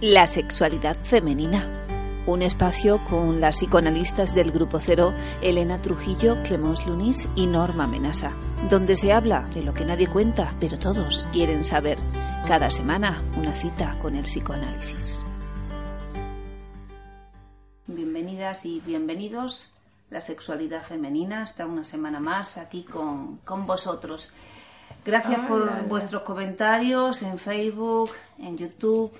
La sexualidad femenina. Un espacio con las psicoanalistas del Grupo Cero, Elena Trujillo, Clemence Lunis y Norma Menasa, donde se habla de lo que nadie cuenta, pero todos quieren saber. Cada semana, una cita con el psicoanálisis. Bienvenidas y bienvenidos. La sexualidad femenina está una semana más aquí con, con vosotros. Gracias por vuestros comentarios en Facebook, en YouTube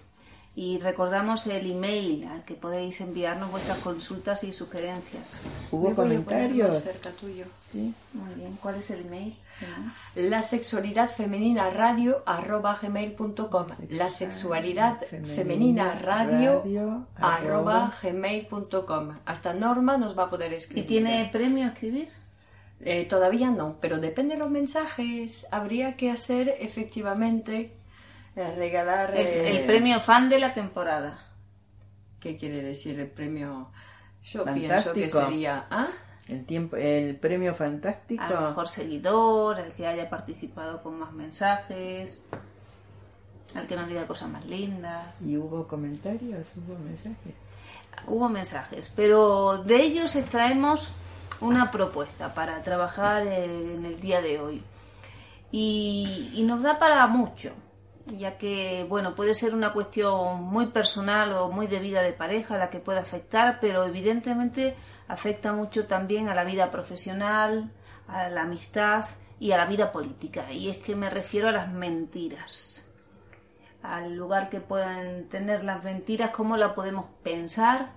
y recordamos el email al que podéis enviarnos vuestras consultas y sugerencias. Hubo comentarios. cerca tuyo. Sí. Muy bien, ¿cuál es el email? La sexualidad femenina radio arroba gmail.com. La sexualidad femenina radio arroba gmail.com. Hasta Norma nos va a poder ¿Y escribir. tiene premio escribir? Eh, todavía no, pero depende de los mensajes. Habría que hacer efectivamente regalar. El, eh, el premio fan de la temporada. ¿Qué quiere decir el premio? Yo Fantástico. pienso que sería. ¿Ah? El tiempo, el premio fantástico. Al mejor seguidor, al que haya participado con más mensajes, al que nos diga cosas más lindas. Y hubo comentarios, hubo mensajes. Hubo mensajes, pero de ellos extraemos una propuesta para trabajar en el día de hoy. Y, y nos da para mucho, ya que, bueno, puede ser una cuestión muy personal o muy de vida de pareja la que puede afectar, pero evidentemente afecta mucho también a la vida profesional, a la amistad y a la vida política. Y es que me refiero a las mentiras al lugar que puedan tener las mentiras, cómo la podemos pensar,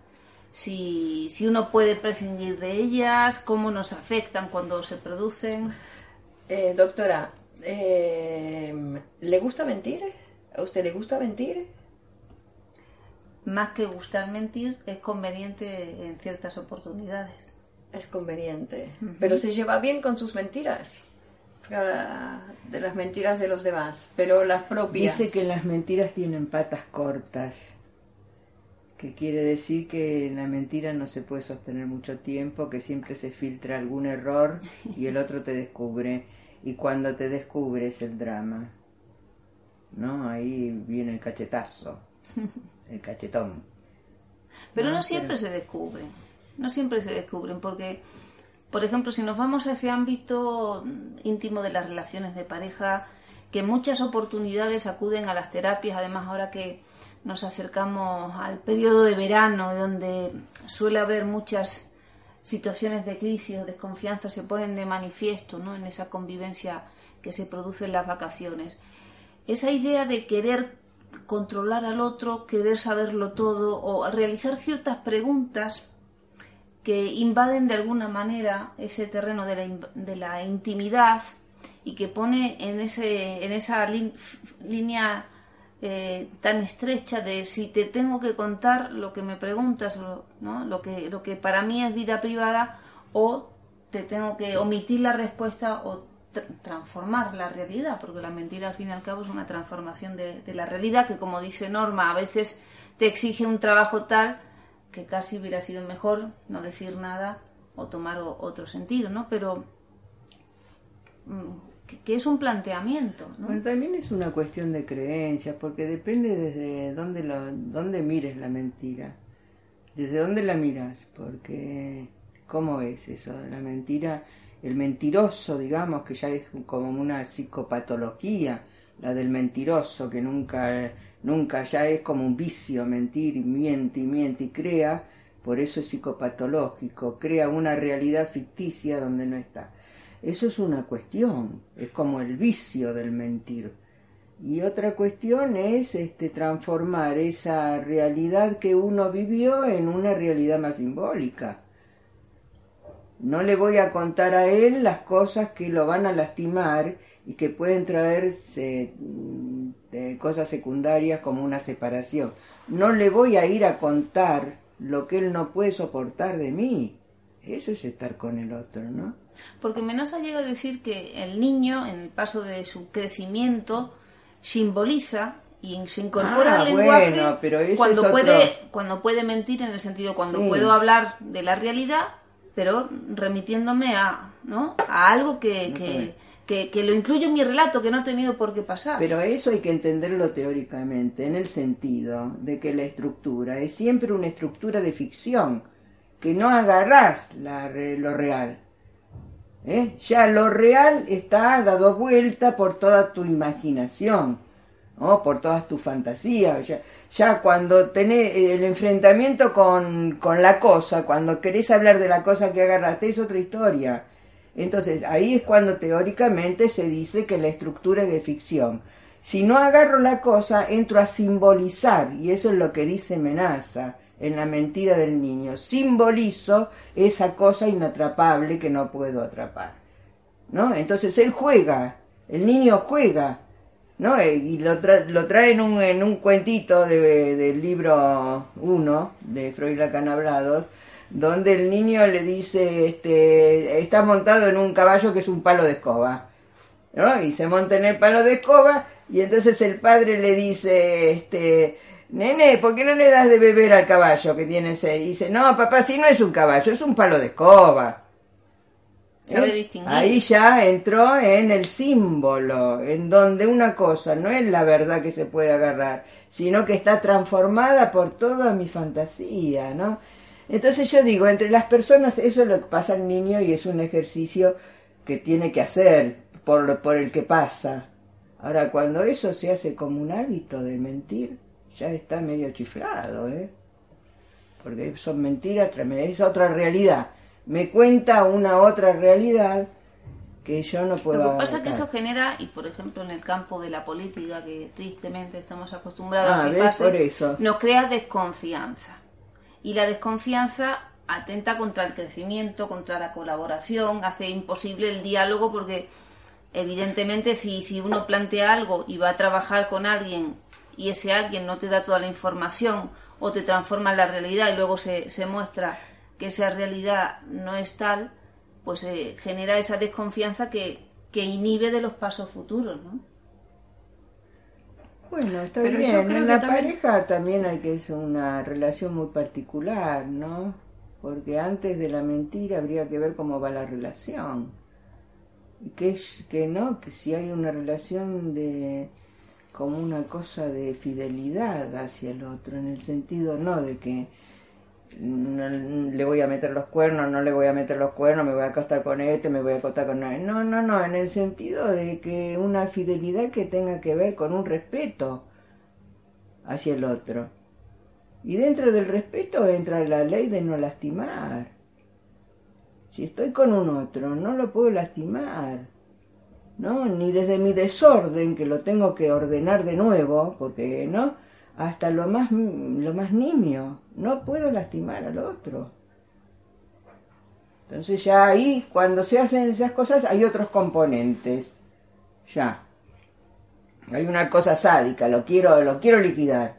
si, si uno puede prescindir de ellas, cómo nos afectan cuando se producen. Eh, doctora, eh, ¿le gusta mentir? ¿A usted le gusta mentir? Más que gustar mentir, es conveniente en ciertas oportunidades. Es conveniente. Pero se lleva bien con sus mentiras. De las mentiras de los demás, pero las propias. Dice que las mentiras tienen patas cortas, que quiere decir que la mentira no se puede sostener mucho tiempo, que siempre se filtra algún error y el otro te descubre. Y cuando te descubre es el drama. ¿No? Ahí viene el cachetazo, el cachetón. Pero no, No, siempre se descubren, no siempre se descubren, porque, por ejemplo, si nos vamos a ese ámbito íntimo de las relaciones de pareja, que muchas oportunidades acuden a las terapias, además ahora que nos acercamos al periodo de verano, donde suele haber muchas situaciones de crisis o desconfianza se ponen de manifiesto ¿no? en esa convivencia que se produce en las vacaciones. Esa idea de querer controlar al otro, querer saberlo todo o realizar ciertas preguntas que invaden de alguna manera ese terreno de la, de la intimidad y que pone en, ese, en esa línea eh, tan estrecha de si te tengo que contar lo que me preguntas, ¿no? lo, que, lo que para mí es vida privada, o te tengo que omitir la respuesta o tra- transformar la realidad, porque la mentira al fin y al cabo es una transformación de, de la realidad que, como dice Norma, a veces te exige un trabajo tal que casi hubiera sido mejor no decir nada o tomar otro sentido, ¿no? Pero mm, que, es un planteamiento, ¿no? También es una cuestión de creencias, porque depende desde dónde, lo, dónde mires la mentira. ¿Desde dónde la miras? Porque, ¿cómo es eso? La mentira, el mentiroso, digamos, que ya es como una psicopatología, la del mentiroso, que nunca, nunca ya es como un vicio mentir, miente y miente y crea, por eso es psicopatológico, crea una realidad ficticia donde no está. Eso es una cuestión, es como el vicio del mentir. Y otra cuestión es este, transformar esa realidad que uno vivió en una realidad más simbólica. No le voy a contar a él las cosas que lo van a lastimar y que pueden traerse mm, eh, cosas secundarias como una separación. No le voy a ir a contar lo que él no puede soportar de mí. Eso es estar con el otro, ¿no? Porque Menasa llega a decir que el niño, en el paso de su crecimiento, simboliza y se incorpora Ah, al lenguaje bueno, pero ese cuando otro- puede cuando puede mentir en el sentido cuando Sí. puedo hablar de la realidad pero remitiéndome a no a algo que, que, que, que lo incluyo en mi relato que no ha tenido por qué pasar Pero eso hay que entenderlo teóricamente, en el sentido de que la estructura es siempre una estructura de ficción, que no agarrás la lo real. ¿Eh? Ya lo real está dado vuelta por toda tu imaginación, ¿no? por todas tus fantasías. Ya, cuando tenés el enfrentamiento con, con la cosa, cuando querés hablar de la cosa que agarraste, es otra historia. Entonces, ahí es cuando teóricamente se dice que la estructura es de ficción. Si no agarro la cosa, entro a simbolizar, y eso es lo que dice Menaza en la mentira del niño. Simbolizo esa cosa inatrapable que no puedo atrapar. ¿No? Entonces él juega, el niño juega, ¿no? Eh, Y lo, tra- lo trae en un, en un cuentito de- del libro 1 de Freud Lacan Hablados, donde el niño le dice, este, está montado en un caballo que es un palo de escoba, ¿no? Y se monta en el palo de escoba y entonces el padre le dice, este, nene, ¿por qué no le das de beber al caballo que tiene seis? Dice, no, papá, si no es un caballo, es un palo de escoba. ¿Eh? Ahí ya entró en el símbolo, en donde una cosa no es la verdad que se puede agarrar, sino que está transformada por toda mi fantasía, ¿no? Entonces yo digo, entre las personas eso es lo que pasa al niño y es un ejercicio que tiene que hacer por, por el que pasa. Ahora, cuando eso se hace como un hábito de mentir, ya está medio chiflado, ¿eh? Porque son mentiras es otra realidad. Me cuenta una otra realidad que yo no puedo Lo que pasa es que eso genera, y por ejemplo en el campo de la política, que tristemente estamos acostumbrados Ah, a que pase, Por eso. nos crea desconfianza. Y la desconfianza atenta contra el crecimiento, contra la colaboración, hace imposible el diálogo porque evidentemente si, si uno plantea algo y va a trabajar con alguien y ese alguien no te da toda la información o te transforma en la realidad y luego se, se muestra que esa realidad no es tal, pues eh, genera esa desconfianza que, que inhibe de los pasos futuros, ¿no? Bueno, está Pero yo bien. creo En que la también- pareja también hay que es una relación muy particular, ¿no? Porque antes de la mentira habría que ver cómo va la relación. Que, es- que no, que si hay una relación de como una cosa de fidelidad hacia el otro, en el sentido no de que no, le voy a meter los cuernos, no le voy a meter los cuernos, me voy a acostar con este, me voy a acostar con él. No, no, no, en el sentido de que una fidelidad que tenga que ver con un respeto hacia el otro. Y dentro del respeto entra la ley de no lastimar. Si estoy con un otro, no lo puedo lastimar. ¿No? Ni desde mi desorden, que lo tengo que ordenar de nuevo, porque, ¿no? Hasta lo más, lo más nimio. No puedo lastimar al otro. Entonces ya ahí, cuando se hacen esas cosas, hay otros componentes. Ya. Hay una cosa sádica, lo quiero, lo quiero liquidar.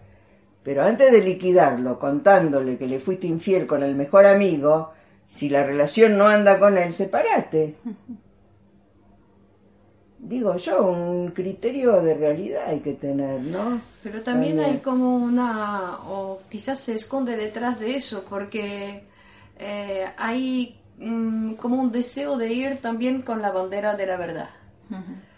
Pero antes de liquidarlo, contándole que le fuiste infiel con el mejor amigo, si la relación no anda con él, separate. Digo yo, un criterio de realidad hay que tener, ¿no? Pero también También. hay como una, o quizás se esconde detrás de eso, porque eh, hay mm, como un deseo de ir también con la bandera de la verdad.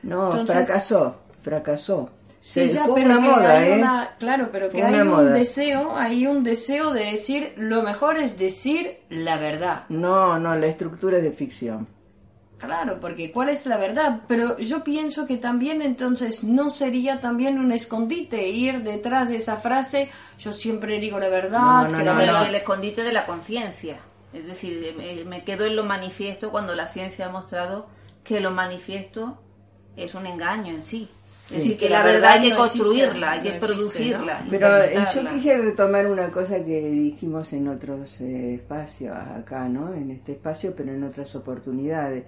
No, Entonces- fracasó, fracasó. Sí, Se- ya, fue pero una que moda, hay ¿eh? una, claro, pero que hay un moda. deseo, hay un deseo de decir, lo mejor es decir la verdad. No, no, la estructura es de ficción. Claro, porque ¿cuál es la verdad? Pero yo pienso que también entonces no sería también un escondite ir detrás de esa frase, yo siempre digo la verdad, No, no, que la no, verdad... El escondite de la conciencia. Es decir, me, quedo en lo manifiesto cuando la ciencia ha mostrado que lo manifiesto es un engaño en sí. Es decir, que la, verdad hay que no existe, construirla, hay que no existe, producirla. Pero eh, yo quisiera retomar una cosa que dijimos en otros eh, espacios acá, ¿no? En este espacio, pero en otras oportunidades,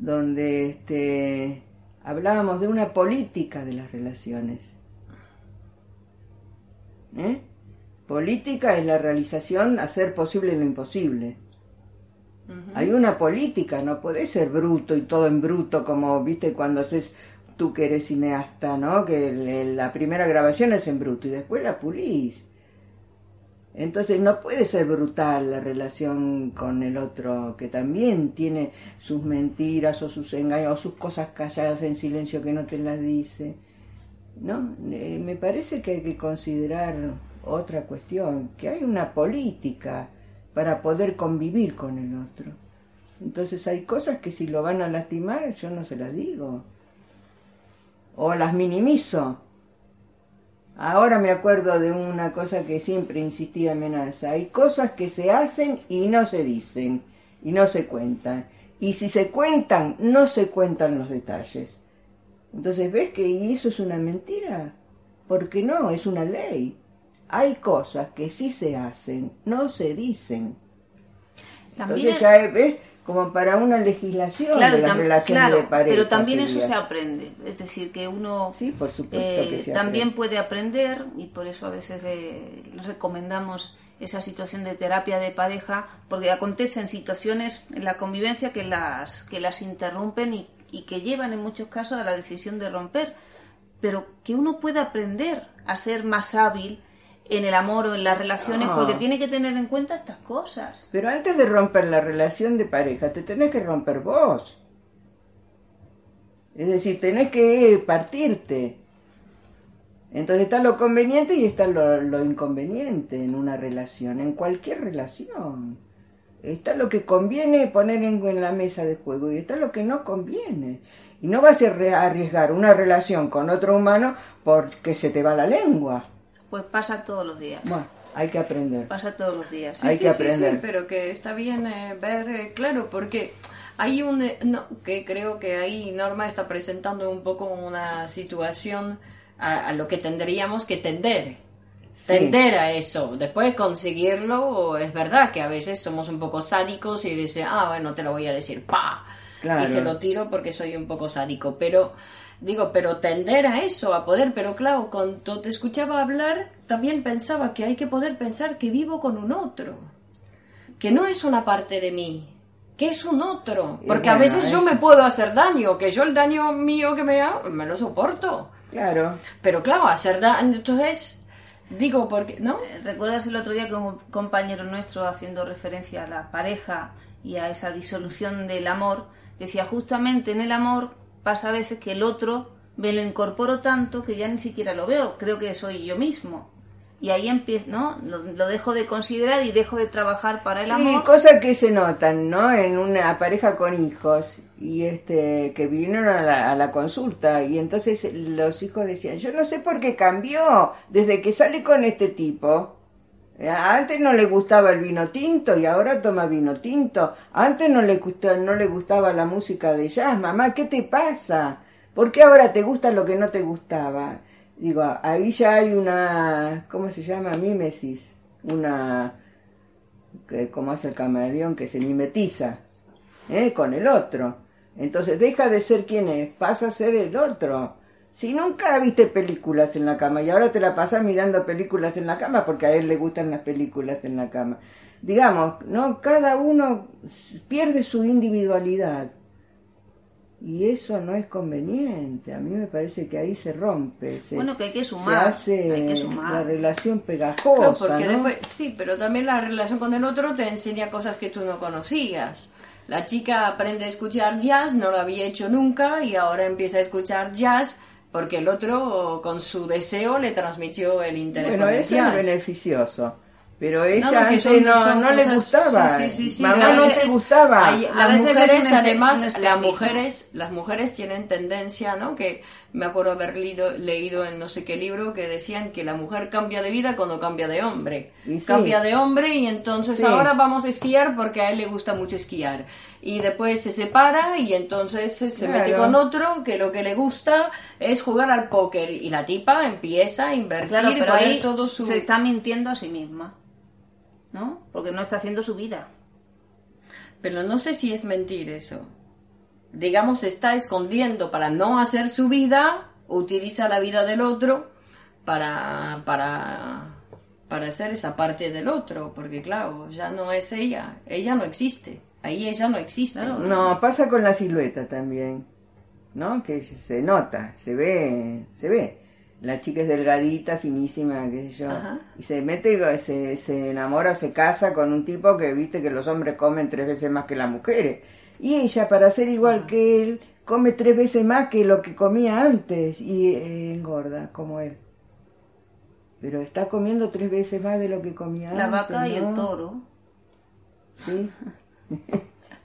donde este, hablábamos de una política de las relaciones. ¿eh? Política es la realización, hacer posible lo imposible. Hay una política, no podés ser bruto y todo en bruto como, viste, cuando haces tú que eres cineasta, ¿no? Que la primera grabación es en bruto y después la pulís. Entonces no puede ser brutal la relación con el otro, que también tiene sus mentiras o sus engaños o sus cosas calladas en silencio que no te las dice. ¿No? Eh, me parece que hay que considerar otra cuestión, que hay una política para poder convivir con el otro. Entonces hay cosas que si lo van a lastimar yo no se las digo. O las minimizo Ahora me acuerdo de una cosa que siempre insistía amenaza. Hay cosas que se hacen y no se dicen, y no se cuentan. Y si se cuentan, no se cuentan los detalles. Entonces, ¿ves que eso es una mentira? Porque no, es una ley. Hay cosas que sí se hacen, no se dicen. Entonces ya ves, como para una legislación de las relaciones de pareja. Pero también eso se aprende, es decir, que uno sí, por supuesto eh, también puede aprender y por eso a veces eh, recomendamos esa situación de terapia de pareja porque acontecen situaciones en la convivencia que las que las interrumpen y, y que llevan en muchos casos a la decisión de romper, pero que uno puede aprender a ser más hábil en el amor o en las relaciones porque tiene que tener en cuenta estas cosas. Pero antes de romper la relación de pareja, te tenés que romper vos. Es decir, tenés que partirte. Entonces está lo conveniente y está lo, inconveniente en una relación, en cualquier relación. Está lo que conviene poner en, en la mesa de juego y está lo que no conviene. Y no vas a arriesgar una relación con otro humano porque se te va la lengua. Pues pasa todos los días. Bueno, hay que aprender. Pasa todos los días. Sí, hay que aprender. Sí, pero que está bien eh, ver, eh, claro, porque hay un... Eh, no, que creo que ahí Norma está presentando un poco una situación a, lo que tendríamos que tender. Tender a eso. Después conseguirlo, es verdad que a veces somos un poco sádicos y dice, ah, bueno, te lo voy a decir, pa. Y se lo tiro porque soy un poco sádico. Pero Digo, pero tender a eso, a poder, pero claro, cuando te escuchaba hablar, también pensaba que hay que poder pensar que vivo con un otro, que no es una parte de mí, que es un otro, porque a veces yo me puedo hacer daño, que yo el daño mío que me hago, me lo soporto. Claro. Pero claro, hacer daño, entonces, digo, porque, ¿no? ¿Recuerdas el otro día que un compañero nuestro, haciendo referencia a la pareja y a esa disolución del amor, decía justamente en el amor pasa a veces que el otro me lo incorporo tanto que ya ni siquiera lo veo, creo que soy yo mismo. Y ahí empiezo, ¿no? Lo, dejo de considerar y dejo de trabajar para el sí, amor. cosas que se notan, ¿no? En una pareja con hijos y este que vinieron a la, a la, consulta y entonces los hijos decían, yo no sé por qué cambió desde que sale con este tipo. Antes no le gustaba el vino tinto y ahora toma vino tinto. Antes no le, gustaba, no le gustaba la música de jazz. Mamá, ¿qué te pasa? ¿Por qué ahora te gusta lo que no te gustaba? Digo, ahí ya hay una, ¿cómo se llama? Mímesis. Una, que, como hace el camaleón, que se mimetiza ¿eh? con el otro. Entonces deja de ser quien es, pasa a ser el otro. Si nunca viste películas en la cama y ahora te la pasas mirando películas en la cama porque a él le gustan las películas en la cama. Digamos, ¿no? Cada uno pierde su individualidad. Y eso no es conveniente. A mí me parece que ahí se rompe. Se, bueno, que hay que sumar. Se hace la relación pegajosa. sí, pero también la relación con el otro te enseña cosas que tú no conocías. La chica aprende a escuchar jazz, no lo había hecho nunca y ahora empieza a escuchar jazz porque el otro con su deseo le transmitió el interés bueno, eso es beneficioso pero ella no, no, le gustaba. sí, sí, sí, Mamá no le gustaba. las mujeres además las mujeres las mujeres tienen tendencia no que me acuerdo haber leído, leído en no sé qué libro que decían que la mujer cambia de vida cuando cambia de hombre. Cambia de hombre y entonces ahora vamos a esquiar porque a él le gusta mucho esquiar. Y después se separa y entonces se, mete con otro que lo que le gusta es jugar al póker. Y la tipa empieza a invertir claro, pero ahí todo su... Se está mintiendo a sí misma, ¿no? Porque no está haciendo su vida. Pero no sé si es mentir eso digamos, está escondiendo para no hacer su vida, utiliza la vida del otro para, para desaparecer esa parte del otro, porque claro, ya no es ella, ella no existe, ahí ella no existe. No, pasa con la silueta también, ¿no? Que se nota, se ve, se ve. La chica es delgadita, finísima, qué sé yo, y se mete, se, se enamora, se casa con un tipo que viste que los hombres comen tres veces más que las mujeres. Y ella, para ser igual que él, come tres veces más que lo que comía antes y eh, engorda como él. Pero está comiendo tres veces más de lo que comía La antes. La vaca y el toro. Sí.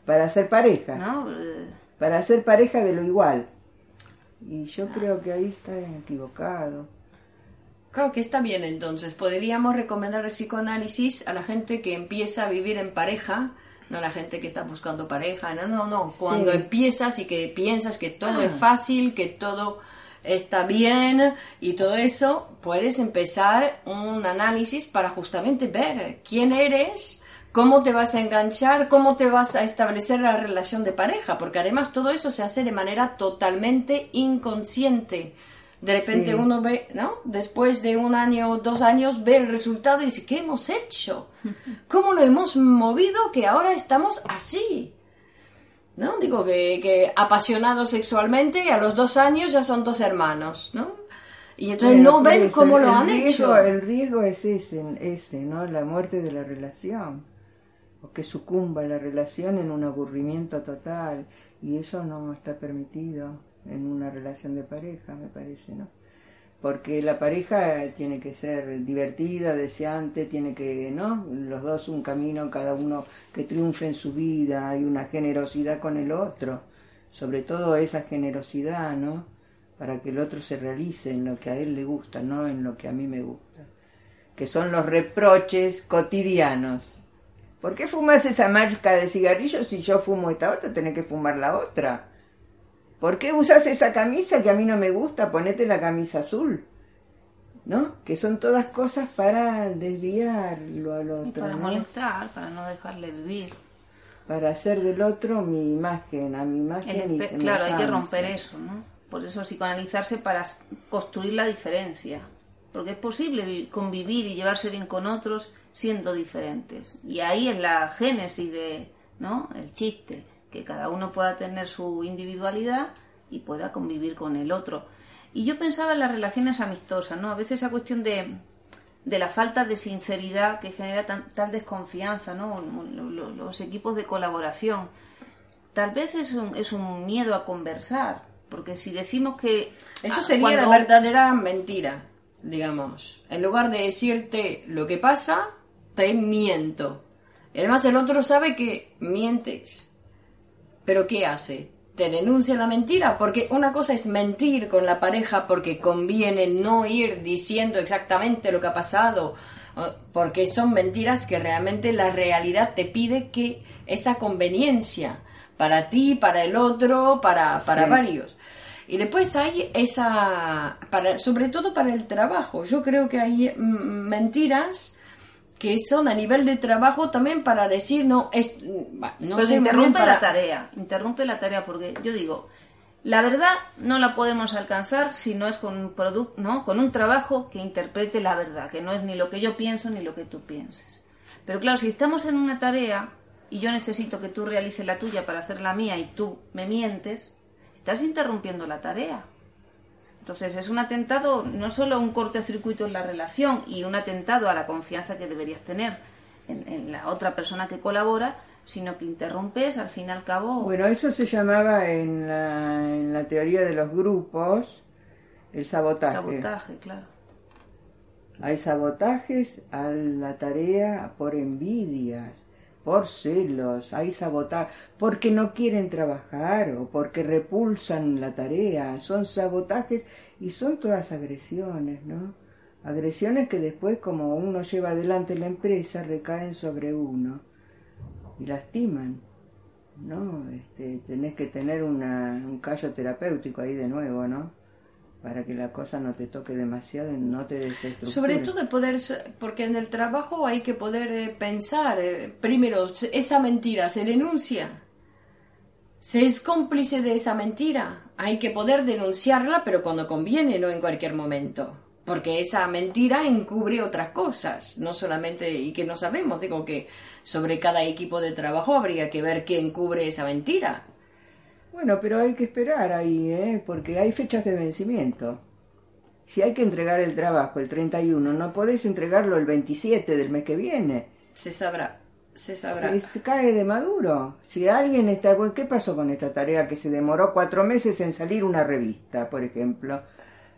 Para ser pareja. ¿No? Eh. Para ser pareja de lo igual. Y yo creo que ahí está equivocado. Claro que está bien entonces. Podríamos recomendar el psicoanálisis a la gente que empieza a vivir en pareja no la gente que está buscando pareja, no, no, no. Cuando sí. empiezas y que piensas que todo ah. es fácil, que todo está bien y todo eso, puedes empezar un análisis para justamente ver quién eres, cómo te vas a enganchar, cómo te vas a establecer la relación de pareja, porque además todo eso se hace de manera totalmente inconsciente. De repente sí. uno ve, ¿no? Después de un año o dos años ve el resultado y dice, ¿qué hemos hecho? ¿Cómo lo hemos movido que ahora estamos así? ¿No? Digo que, que apasionados sexualmente a los dos años ya son dos hermanos, ¿no? Y entonces no ven pues, cómo lo han riesgo, hecho. El riesgo es ese, ese, ¿no? La muerte de la relación. O que sucumba la relación en un aburrimiento total. Y eso no está permitido en una relación de pareja, me parece, ¿no? Porque la pareja tiene que ser divertida, deseante, tiene que, ¿no? Los dos un camino, cada uno que triunfe en su vida, hay una generosidad con el otro, sobre todo esa generosidad, ¿no? Para que el otro se realice en lo que a él le gusta, no en lo que a mí me gusta. Que son los reproches cotidianos. ¿Por qué fumas esa marca de cigarrillos si yo fumo esta otra? Tenés que fumar la otra. ¿Por qué usas esa camisa que a mí no me gusta? Ponete la camisa azul. ¿No? Que son todas cosas para desviarlo al otro. Y para ¿no? molestar, para no dejarle vivir. Para hacer del otro mi imagen, a mi imagen. El, claro, hay que romper eso, ¿no? Por eso psicoanalizarse para construir la diferencia. Porque es posible convivir y llevarse bien con otros siendo diferentes. Y ahí es la génesis de, ¿no? El chiste que cada uno pueda tener su individualidad y pueda convivir con el otro. Y yo pensaba en las relaciones amistosas, ¿no? A veces esa cuestión de, de la falta de sinceridad que genera tan, tal desconfianza, ¿no? Los, los, equipos de colaboración. Tal vez es un, es un miedo a conversar, porque si decimos que... Eso sería cuando... la verdadera mentira, digamos. En lugar de decirte lo que pasa, te miento. Además el otro sabe que mientes. Pero ¿qué hace? Te denuncia la mentira, porque una cosa es mentir con la pareja porque conviene no ir diciendo exactamente lo que ha pasado, porque son mentiras que realmente la realidad te pide que esa conveniencia para ti, para el otro, para, para sí. varios. Y después hay esa, para, sobre todo para el trabajo, yo creo que hay mentiras que son a nivel de trabajo también para decir no es no Pero sé, interrumpe para... la tarea interrumpe la tarea porque yo digo la verdad no la podemos alcanzar si no es con un producto no con un trabajo que interprete la verdad que no es ni lo que yo pienso ni lo que tú pienses. Pero claro si estamos en una tarea y yo necesito que tú realices la tuya para hacer la mía y tú me mientes estás interrumpiendo la tarea entonces es un atentado, no solo un cortocircuito en la relación y un atentado a la confianza que deberías tener en, en, la otra persona que colabora, sino que interrumpes al fin y al cabo. Bueno, eso se llamaba en la, en la teoría de los grupos el sabotaje. Sabotaje, claro. Hay sabotajes a la tarea por envidias por celos, hay sabotaje, porque no quieren trabajar o porque repulsan la tarea, son sabotajes y son todas agresiones, ¿no? Agresiones que después, como uno lleva adelante la empresa, recaen sobre uno y lastiman, ¿no? Este, tenés que tener una, un callo terapéutico ahí de nuevo, ¿no? Para que la cosa no te toque demasiado y no te desestructure. Sobre todo de poder, porque en el trabajo hay que poder eh, pensar, eh, primero, esa mentira se denuncia, se es cómplice de esa mentira, hay que poder denunciarla, pero cuando conviene, no en cualquier momento. porque esa mentira encubre otras cosas, no solamente, y que no sabemos, digo que sobre cada equipo de trabajo habría que ver quién cubre esa mentira. Bueno, pero hay que esperar ahí, ¿eh? porque hay fechas de vencimiento. Si hay que entregar el trabajo el 31, no podés entregarlo el 27 del mes que viene. Se sabrá, se sabrá. Se, cae de maduro. Si alguien está... ¿Qué pasó con esta tarea que se demoró cuatro meses en salir una revista, por ejemplo?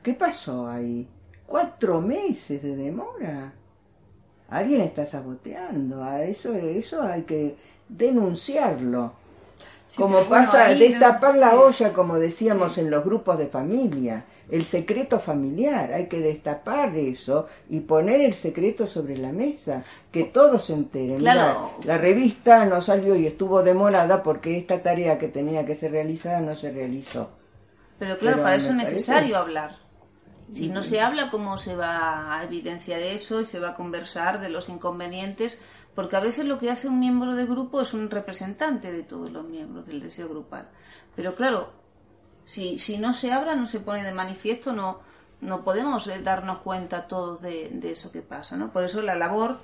¿Qué pasó ahí? Cuatro meses de demora. Alguien está saboteando. A eso, eso hay que denunciarlo. Como pasa, destapar la olla, como decíamos en los grupos de familia, el secreto familiar, hay que destapar eso y poner el secreto sobre la mesa, que todos se enteren. Claro. la revista no salió y estuvo demorada porque esta tarea que tenía que ser realizada no se realizó. Pero claro, para eso es necesario hablar. Si no se habla, ¿cómo se va a evidenciar eso y se va a conversar de los inconvenientes? Porque a veces lo que hace un miembro de grupo es un representante de todos los miembros del deseo grupal. Pero claro, si, si no se habla, no se pone de manifiesto, no, no podemos eh, darnos cuenta todos de, de eso que pasa. ¿no? Por eso la labor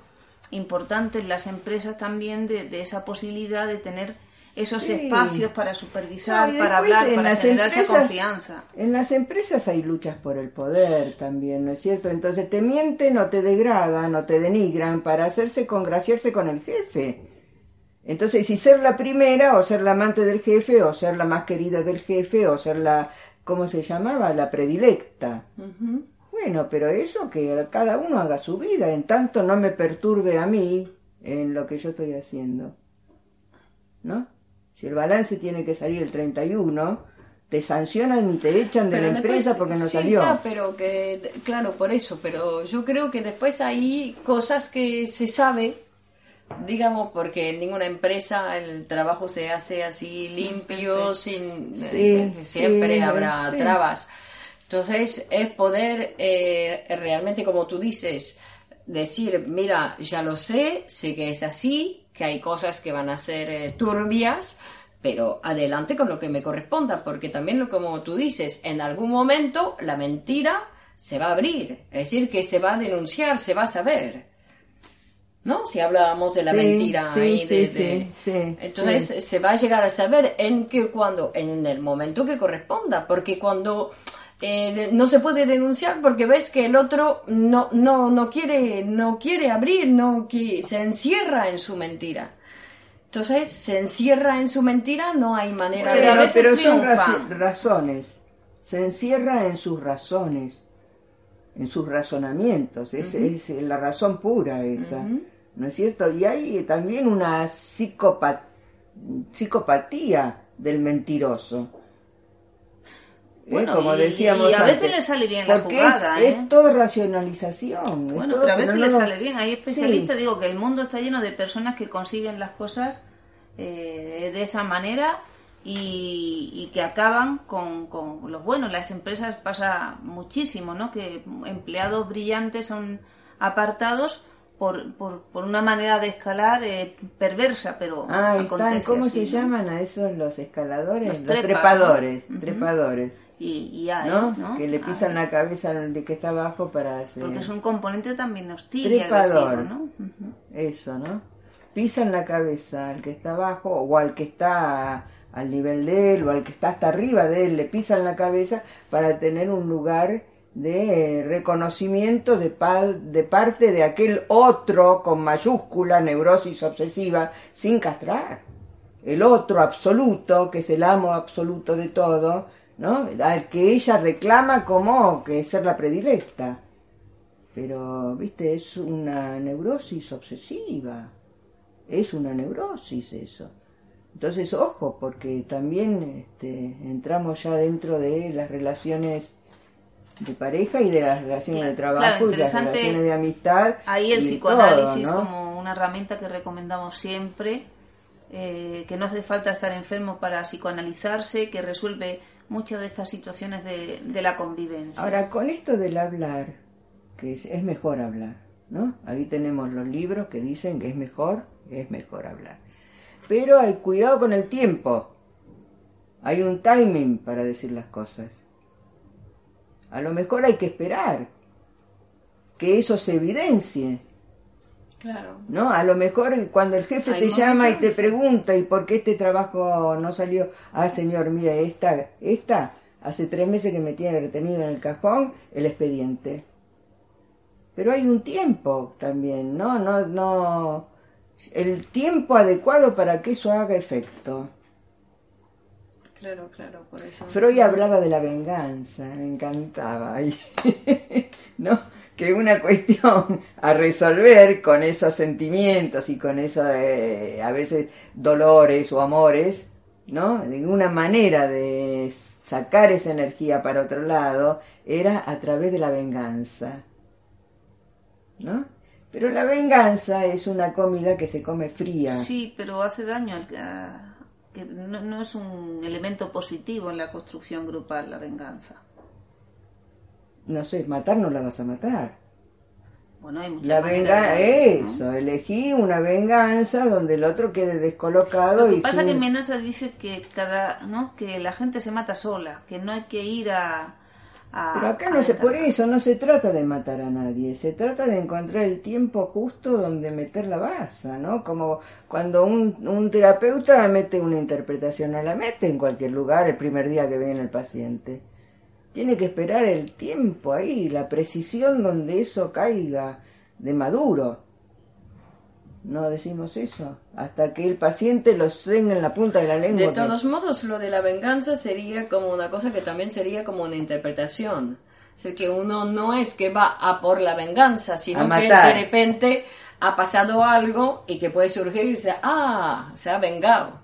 importante en las empresas también de, de esa posibilidad de tener esos espacios para supervisar, para hablar, para generar esa confianza. En las empresas hay luchas por el poder también, ¿no es cierto? Entonces te mienten o te degradan o te denigran para hacerse congraciarse con el jefe. Entonces, si ser la primera o ser la amante del jefe o ser la más querida del jefe o ser la, ¿cómo se llamaba? La predilecta. Bueno, pero eso que cada uno haga su vida, en tanto no me perturbe a mí en lo que yo estoy haciendo. ¿No? Si el balance tiene que salir el 31, te sancionan y te echan de la empresa porque no sí, salió. Ya, pero que, claro, por eso, pero yo creo que después hay cosas que se sabe, digamos, porque en ninguna empresa el trabajo se hace así limpio, sin Sí, siempre sí, habrá sí. trabas. Entonces es poder eh, realmente, como tú dices, decir, mira, ya lo sé, sé que es así, que hay cosas que van a ser eh, turbias, pero adelante con lo que me corresponda, porque también lo como tú dices, en algún momento la mentira se va a abrir, es decir, que se va a denunciar, se va a saber. ¿No? Si hablábamos de la Sí, mentira sí, ahí sí, de, sí, de- sí, entonces se va a llegar a saber en qué cuando en el momento que corresponda porque cuando eh, no se puede denunciar porque ves que el otro no no no quiere no quiere abrir no se encierra en su mentira entonces se encierra en su mentira no hay manera Pero de a veces pero son razones. Se encierra en sus razones, en sus razonamientos. Es, es la razón pura esa. ¿No es cierto? Y hay también una psicopa- psicopatía del mentiroso. ¿Eh? Bueno, Como y- decíamos y a veces le sale bien la Porque jugada, es, ¿eh? es todo racionalización. Bueno, todo pero a veces no le sale bien. Hay especialistas, Sí. digo, que el mundo está lleno de personas que consiguen las cosas eh, de esa manera y, y que acaban con, con los buenos. Las empresas pasa muchísimo, ¿no? Que empleados brillantes son apartados por, por, por una manera de escalar eh, perversa, pero Ah, están, ¿cómo así, se ¿no? llaman a esos los escaladores? Los Los, trepas, trepadores, trepadores. Y, y hay, ¿no? ¿no? Que le pisan la cabeza al de que está abajo para hacer Porque es un componente también hostil y agresivo, ¿no? Eso, ¿no? Pisan la cabeza al que está abajo o al que está al nivel de él o al que está hasta arriba de él, le pisan la cabeza para tener un lugar de reconocimiento de, pa- de parte de aquel otro con mayúscula, neurosis obsesiva, sin castrar. El otro absoluto, que es el amo absoluto de todo, ¿no? Al que ella reclama como que ser la predilecta. Pero, viste, es una neurosis obsesiva. Es una neurosis eso. Entonces, ojo, porque también este, entramos ya dentro de las relaciones de pareja y de las relaciones de trabajo claro, y las relaciones de amistad. Ahí el psicoanálisis todo, ¿no? como una herramienta que recomendamos siempre, eh, que no hace falta estar enfermo para psicoanalizarse, que resuelve muchas de estas situaciones de, la convivencia. Ahora, con esto del hablar, que es, es mejor hablar, ¿no? Ahí tenemos los libros que dicen que es mejor, es mejor hablar. Pero hay cuidado con el tiempo. Hay un timing para decir las cosas. A lo mejor hay que esperar que eso se evidencie. Claro. ¿No? A lo mejor cuando el jefe Hay te llama y te pregunta, ¿y por qué este trabajo no salió? Ah, señor, mira, esta, esta, hace tres meses que me tiene retenido en el cajón el expediente. Pero hay un tiempo también, ¿no? No, no, el tiempo adecuado para que eso haga efecto. Claro, claro, por eso. Freud hablaba de la venganza, me encantaba, ¿no? Que una cuestión a resolver con esos sentimientos y con esos, eh, a veces, dolores o amores, ¿no? Ninguna manera de sacar esa energía para otro lado era a través de la venganza, ¿no? Pero la venganza es una comida que se come fría. Sí, pero hace daño al que no, no es un elemento positivo en la construcción grupal la venganza. No sé, matar no la vas a matar. Bueno, hay muchas La ¿no? eso, elegí una venganza donde el otro quede descolocado Lo que y pasa sin- que Menasa dice que cada, ¿no? que la gente se mata sola, que no hay que ir a, a- Pero acá no se, por eso no se trata de matar a nadie, se trata de encontrar el tiempo justo donde meter la baza, ¿no? Como cuando un, un terapeuta mete una interpretación, no la mete en cualquier lugar el primer día que viene el paciente. Tiene que esperar el tiempo ahí, la precisión donde eso caiga de maduro. No decimos eso, hasta que el paciente lo tenga en la punta de la lengua. De que- todos modos, lo de la venganza sería como una cosa que también sería como una interpretación. O sea, que uno no es que va a por la venganza, sino que de repente ha pasado algo y que puede surgir y dice, ah, se ha vengado.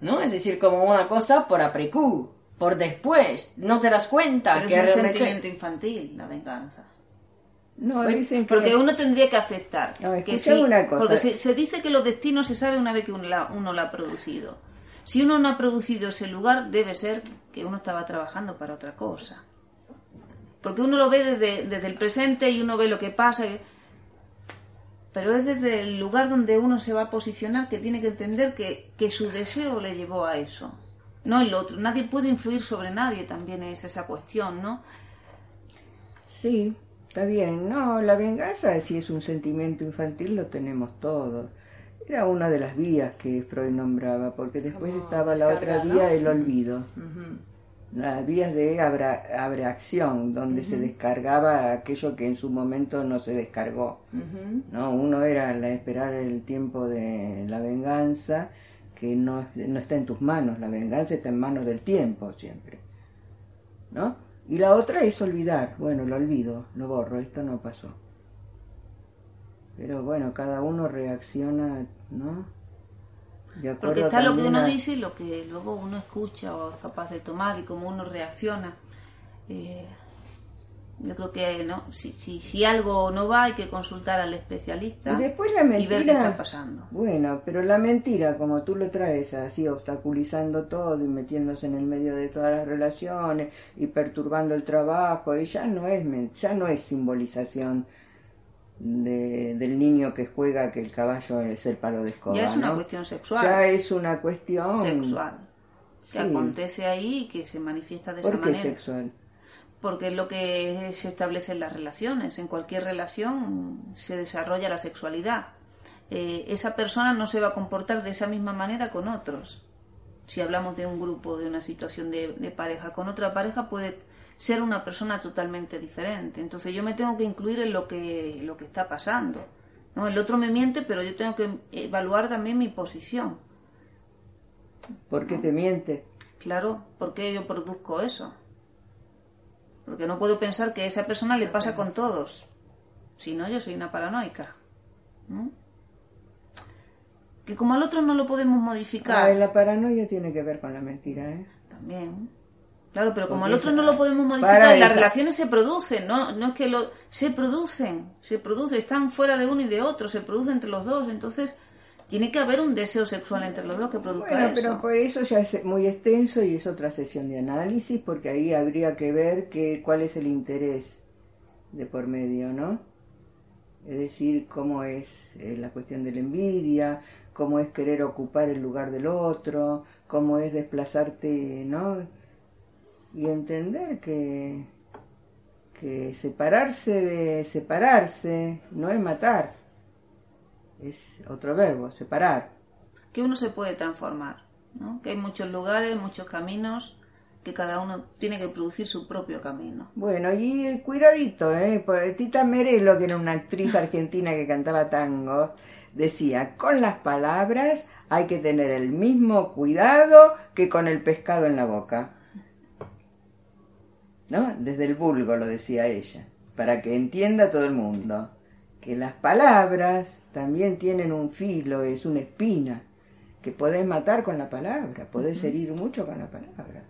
¿No? Es decir, como una cosa por aprecú, por después. No te das cuenta Pero que es un sentimiento infantil, la venganza. No, Pues, dicen que... Porque uno tendría que aceptar. No, que sí, una cosa. Porque se, se dice que los destinos se sabe una vez que uno la, uno la ha producido. Si uno no ha producido ese lugar, debe ser que uno estaba trabajando para otra cosa. Porque uno lo ve desde, desde el presente y uno ve lo que pasa. y- Pero es desde el lugar donde uno se va a posicionar que tiene que entender que, que su deseo le llevó a eso. No el otro. Nadie puede influir sobre nadie, también es esa cuestión, ¿no? Sí, está bien. No, la venganza, si es un sentimiento infantil, lo tenemos todos. Era una de las vías que Freud nombraba, porque después Como estaba la otra descarga, ¿no? vía, el olvido. Las vías de abra, abreacción, donde se descargaba aquello que en su momento no se descargó. ¿no? Uno era la esperar el tiempo de la venganza, que no, no está en tus manos, la venganza está en manos del tiempo siempre. ¿No? Y la otra es olvidar, bueno, lo olvido, lo borro, esto no pasó. Pero bueno, cada uno reacciona, ¿no? De acuerdo Porque está lo que uno a- dice y lo que luego uno escucha o es capaz de tomar y cómo uno reacciona. Eh, yo creo que no, si, si, si algo no va hay que consultar al especialista Y después la y mentira. ver qué está pasando. Bueno, pero la mentira, como tú lo traes así, obstaculizando todo y metiéndose en el medio de todas las relaciones y perturbando el trabajo, y ya no es, ya no es simbolización de- del niño que juega que el caballo es el palo de escoba. Ya es una ¿no? cuestión sexual. Ya es una cuestión Sexual. Sí. Que acontece ahí y que se manifiesta de esa ¿Por qué manera. sexual? Porque es lo que se establece en las relaciones. En cualquier relación se desarrolla la sexualidad. Eh, esa persona no se va a comportar de esa misma manera con otros. Si hablamos de un grupo, de una situación de, de pareja, con otra pareja puede ser una persona totalmente diferente. Entonces yo me tengo que incluir en lo que, lo que está pasando. ¿no? El otro me miente, pero yo tengo que evaluar también mi posición. ¿Por qué te miente? Claro, ¿por qué yo produzco eso? Porque no puedo pensar que a esa persona le pasa con todos. Si no, yo soy una paranoica. ¿no? Que como al otro no lo podemos modificar, la paranoia tiene que ver con la mentira, ¿eh? también. Claro, pero como Porque al otro no lo podemos para modificar, las esa- relaciones se producen, ¿no? No es que lo... Se producen, se producen, están fuera de uno y de otro, se producen entre los dos. Entonces, tiene que haber un deseo sexual entre los dos que produzca Bueno, eso. pero por eso ya es muy extenso y es otra sesión de análisis, porque ahí habría que ver que, cuál es el interés de por medio, ¿no? Es decir, cómo es eh, la cuestión de la envidia, cómo es querer ocupar el lugar del otro, cómo es desplazarte, ¿no? Y entender que, que separarse de separarse no es matar, es otro verbo, separar. Que uno se puede transformar, ¿no? que hay muchos lugares, muchos caminos, que cada uno tiene que producir su propio camino. Bueno, y cuidadito, ¿eh? Por Tita Merelo, que era una actriz argentina que cantaba tango, decía, con las palabras hay que tener el mismo cuidado que con el pescado en la boca. ¿No? Desde el vulgo lo decía ella, para que entienda todo el mundo que las palabras también tienen un filo, es una espina, que podés matar con la palabra, podés herir mucho con la palabra.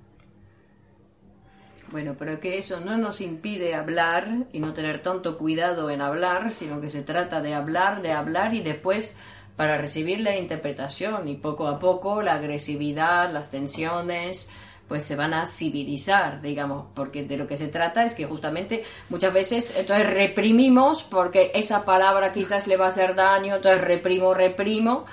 Bueno, pero que eso no nos impide hablar y no tener tanto cuidado en hablar, sino que se trata de hablar, de hablar y después para recibir la interpretación y poco a poco la agresividad, las tensiones, pues se van a civilizar, digamos, porque de lo que se trata es que justamente muchas veces entonces reprimimos porque esa palabra quizás le va a hacer daño, entonces reprimo, reprimo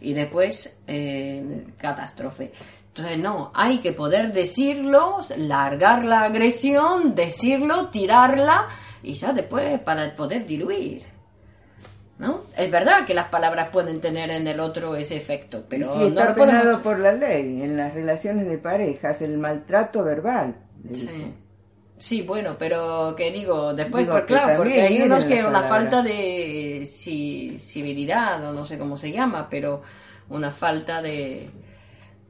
y después eh, catástrofe. Entonces no, hay que poder decirlo, largar la agresión, decirlo, tirarla y ya después para poder diluir. ¿No? Es verdad que las palabras pueden tener en el otro ese efecto, pero sí, está no lo podemos... penado por la ley en las relaciones de parejas, el maltrato verbal. Sí. Sí, bueno, pero que digo, después, Digo que claro, porque hay unos que una falta de ci- civilidad, o no sé cómo se llama, pero una falta de,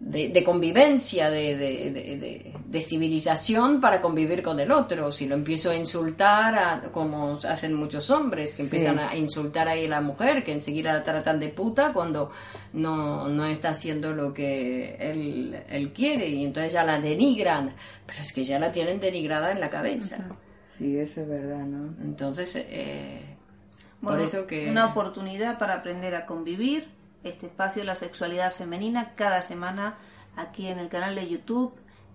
de, de convivencia, de, de, de- de- de civilización para convivir con el otro. Si lo empiezo a insultar, a- como hacen muchos hombres, que empiezan a insultar ahí a la mujer, que enseguida la tratan de puta cuando no, no está haciendo lo que él, él quiere y entonces ya la denigran, pero es que ya la tienen denigrada en la cabeza. Sí, eso es verdad, ¿no? Entonces, eh, por Bueno, eso que... Una oportunidad para aprender a convivir, este espacio de la sexualidad femenina, cada semana aquí en el canal de YouTube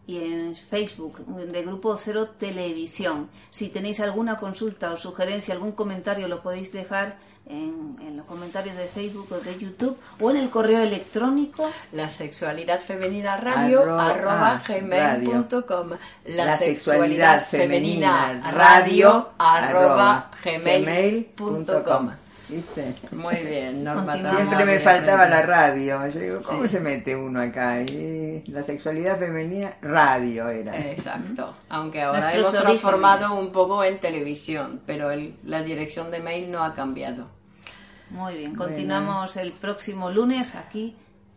y en Facebook de Grupo Cero Televisión. Si tenéis alguna consulta o sugerencia, algún comentario, lo podéis dejar en, en los comentarios de Facebook o de YouTube o en el correo electrónico. La sexualidad femenina radio Arroba- arroba ah, gmail.com La, La sexualidad femenina radio arroba gmail.com ¿Viste? Muy bien, Norma. Siempre me faltaba la radio. Yo digo, ¿cómo Sí. se mete uno acá? Y la sexualidad femenina, radio era. Exacto, aunque ahora Nuestros hemos orígenes. transformado un poco en televisión, pero el- la dirección de mail no ha cambiado. Muy bien, continuamos el próximo lunes aquí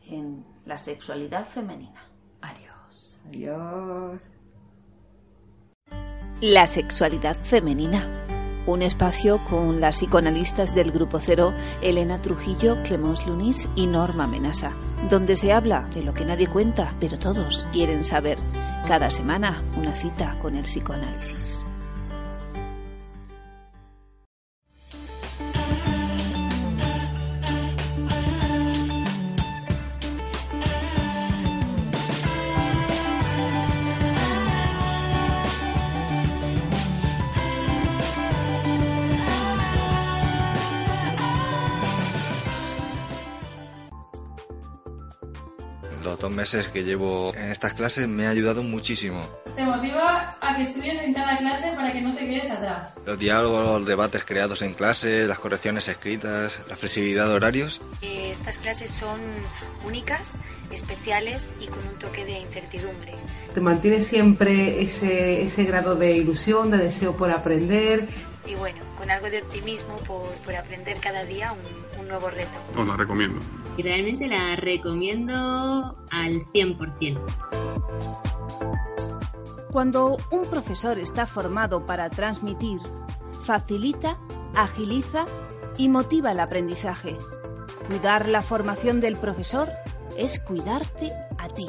en la sexualidad femenina. Adiós. Adiós. La sexualidad femenina. Un espacio con las psicoanalistas del Grupo Cero, Elena Trujillo, Clemence Lunis y Norma Menasa, donde se habla de lo que nadie cuenta, pero todos quieren saber. Cada semana una cita con el psicoanálisis. Meses que llevo en estas clases me ha ayudado muchísimo. Te motiva a que estudies en cada clase para que no te quedes atrás. Los diálogos, los debates creados en clase, las correcciones escritas, la flexibilidad de horarios. Eh, Estas clases son únicas, especiales y con un toque de incertidumbre. Te mantiene siempre ese, ese grado de ilusión, de deseo por aprender. Y bueno, con algo de optimismo por, por aprender cada día un, un nuevo reto. Os la recomiendo. Realmente la recomiendo al 100%. Cuando un profesor está formado para transmitir, facilita, agiliza y motiva el aprendizaje. Cuidar la formación del profesor es cuidarte a ti.